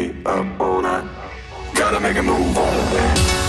me up all night. Gotta make a move on it.